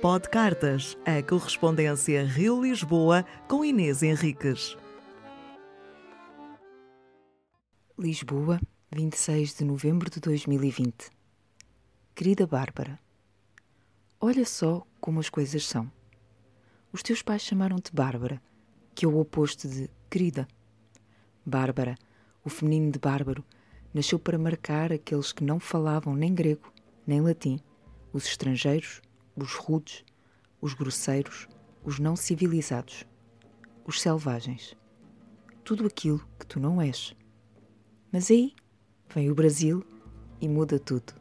Pod Cartas, a correspondência Rio-Lisboa com Inês Henriques. Lisboa, 26 de novembro de 2020. Querida Bárbara, olha só como as coisas são. Os teus pais chamaram-te Bárbara, que é o oposto de querida. Bárbara, o feminino de bárbaro, nasceu para marcar aqueles que não falavam nem grego nem latim, os estrangeiros, os rudes, os grosseiros, os não civilizados, os selvagens. Tudo aquilo que tu não és. Mas aí vem o Brasil e muda tudo.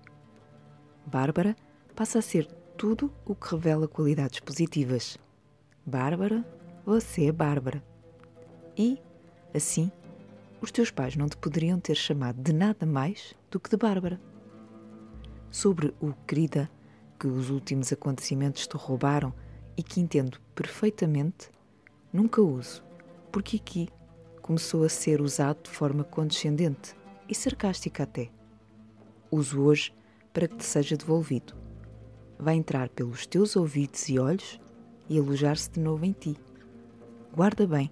Bárbara passa a ser tudo o que revela qualidades positivas. Bárbara, você é Bárbara. E, assim, os teus pais não te poderiam ter chamado de nada mais do que de Bárbara. Sobre o querida que os últimos acontecimentos te roubaram e que entendo perfeitamente, nunca uso, porque aqui começou a ser usado de forma condescendente e sarcástica até. Uso hoje para que te seja devolvido. Vai entrar pelos teus ouvidos e olhos e alojar-se de novo em ti. Guarda bem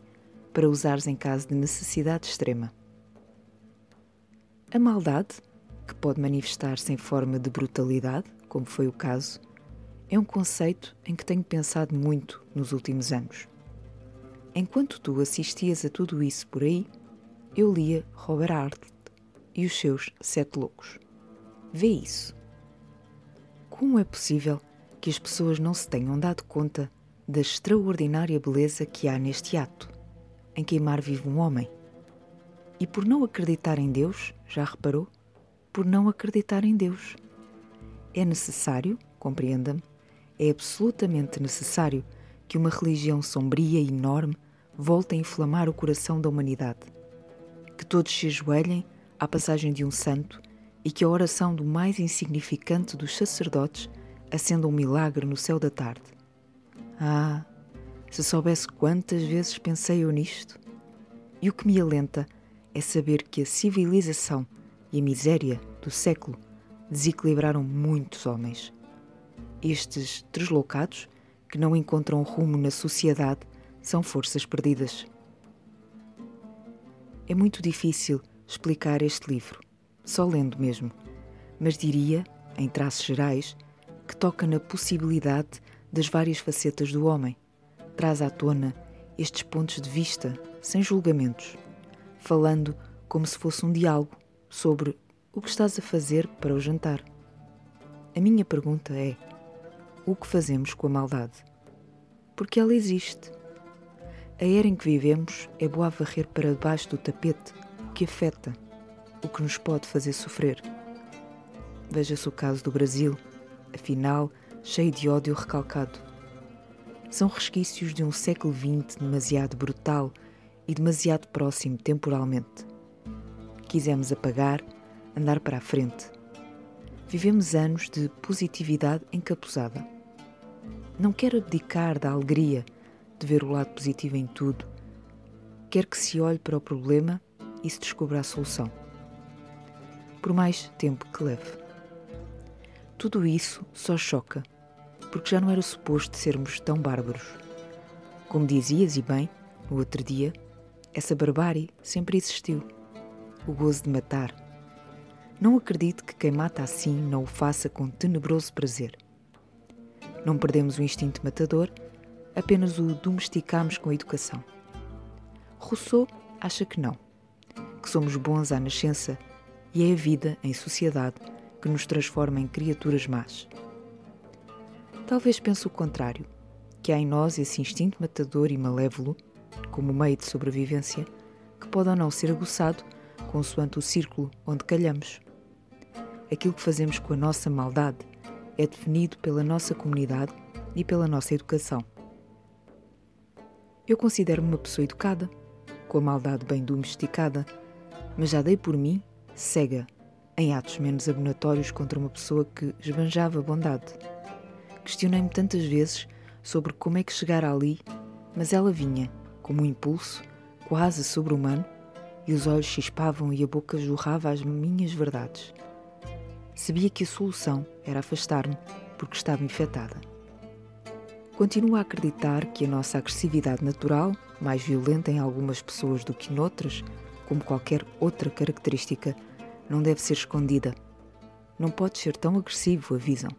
para usares em caso de necessidade extrema. A maldade, que pode manifestar-se em forma de brutalidade, como foi o caso, é um conceito em que tenho pensado muito nos últimos anos. Enquanto tu assistias a tudo isso por aí, eu lia Robert Arlt e os seus Sete Loucos. Vê isso. Como é possível que as pessoas não se tenham dado conta da extraordinária beleza que há neste ato, em queimar vivo um homem? E por não acreditar em Deus, já reparou? Por não acreditar em Deus é necessário, compreenda-me, é absolutamente necessário que uma religião sombria e enorme volte a inflamar o coração da humanidade. Que todos se ajoelhem à passagem de um santo e que a oração do mais insignificante dos sacerdotes acenda um milagre no céu da tarde. Ah, se soubesse quantas vezes pensei eu nisto! E o que me alenta é saber que a civilização e a miséria do século desequilibraram muitos homens. Estes deslocados, que não encontram rumo na sociedade, são forças perdidas. É muito difícil explicar este livro, só lendo mesmo, mas diria, em traços gerais, que toca na possibilidade das várias facetas do homem, traz à tona estes pontos de vista sem julgamentos, falando como se fosse um diálogo sobre o que estás a fazer para o jantar? A minha pergunta é: o que fazemos com a maldade? Porque ela existe. A era em que vivemos é boa a varrer para debaixo do tapete o que afeta, o que nos pode fazer sofrer. Veja-se o caso do Brasil, afinal, cheio de ódio recalcado. São resquícios de um século XX demasiado brutal e demasiado próximo temporalmente. Quisemos apagar andar para a frente. Vivemos anos de positividade encapuzada. Não quero abdicar da alegria de ver o lado positivo em tudo. Quero que se olhe para o problema e se descubra a solução. Por mais tempo que leve. Tudo isso só choca, porque já não era suposto sermos tão bárbaros. Como dizias e bem, no outro dia, essa barbárie sempre existiu. O gozo de matar, não acredito que quem mata assim não o faça com tenebroso prazer. Não perdemos o instinto matador, apenas o domesticamos com a educação. Rousseau acha que não, que somos bons à nascença e é a vida em sociedade que nos transforma em criaturas más. Talvez pense o contrário, que há em nós esse instinto matador e malévolo, como meio de sobrevivência, que pode ou não ser aguçado consoante o círculo onde calhamos aquilo que fazemos com a nossa maldade é definido pela nossa comunidade e pela nossa educação. Eu considero-me uma pessoa educada, com a maldade bem domesticada, mas já dei por mim cega em atos menos abonatórios contra uma pessoa que esbanjava bondade. Questionei-me tantas vezes sobre como é que chegar ali, mas ela vinha, como um impulso, quase sobre-humano, e os olhos chispavam e a boca jorrava as minhas verdades. Sabia que a solução era afastar-me porque estava infectada. Continuo a acreditar que a nossa agressividade natural, mais violenta em algumas pessoas do que noutras, como qualquer outra característica, não deve ser escondida. Não pode ser tão agressivo, avisam.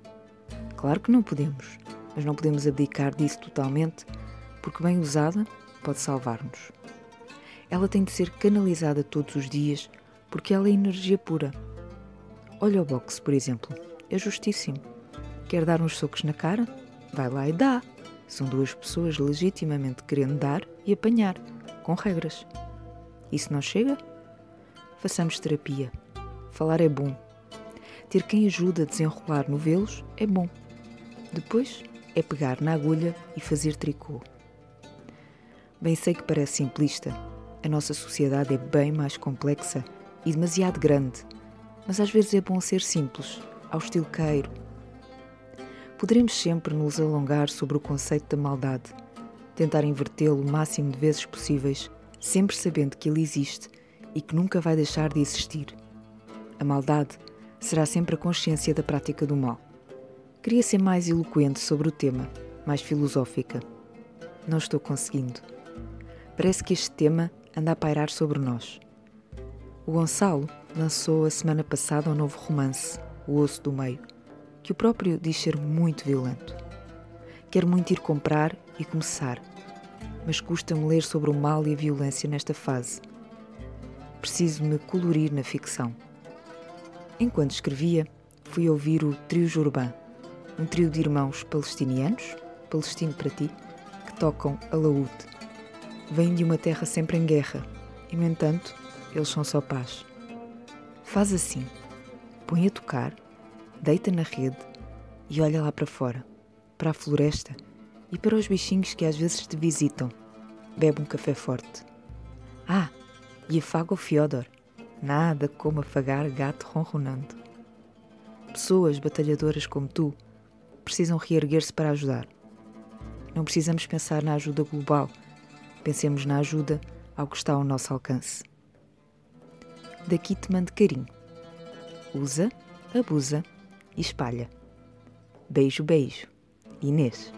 Claro que não podemos, mas não podemos abdicar disso totalmente, porque bem usada pode salvar-nos. Ela tem de ser canalizada todos os dias, porque ela é energia pura. Olha o boxe, por exemplo, é justíssimo. Quer dar uns socos na cara? Vai lá e dá. São duas pessoas legitimamente querendo dar e apanhar, com regras. Isso não chega? Façamos terapia. Falar é bom. Ter quem ajuda a desenrolar novelos é bom. Depois é pegar na agulha e fazer tricô. Bem sei que parece simplista. A nossa sociedade é bem mais complexa e demasiado grande. Mas às vezes é bom ser simples, ao estilo queiro. Poderemos sempre nos alongar sobre o conceito da maldade, tentar invertê-lo o máximo de vezes possíveis, sempre sabendo que ele existe e que nunca vai deixar de existir. A maldade será sempre a consciência da prática do mal. Queria ser mais eloquente sobre o tema, mais filosófica. Não estou conseguindo. Parece que este tema anda a pairar sobre nós. O Gonçalo lançou a semana passada um novo romance, O Osso do Meio, que o próprio diz ser muito violento. Quero muito ir comprar e começar, mas custa-me ler sobre o mal e a violência nesta fase. Preciso me colorir na ficção. Enquanto escrevia, fui ouvir o Trio Jurban, um trio de irmãos palestinianos, palestino para ti, que tocam alaúde. Vêm de uma terra sempre em guerra e, no entanto, eles são só paz. Faz assim: põe a tocar, deita na rede e olha lá para fora, para a floresta e para os bichinhos que às vezes te visitam. Bebe um café forte. Ah, e afaga o Fiodor. Nada como afagar gato ronronando. Pessoas batalhadoras como tu precisam reerguer-se para ajudar. Não precisamos pensar na ajuda global, pensemos na ajuda ao que está ao nosso alcance. Daqui te mando carinho. Usa, abusa e espalha. Beijo, beijo. Inês.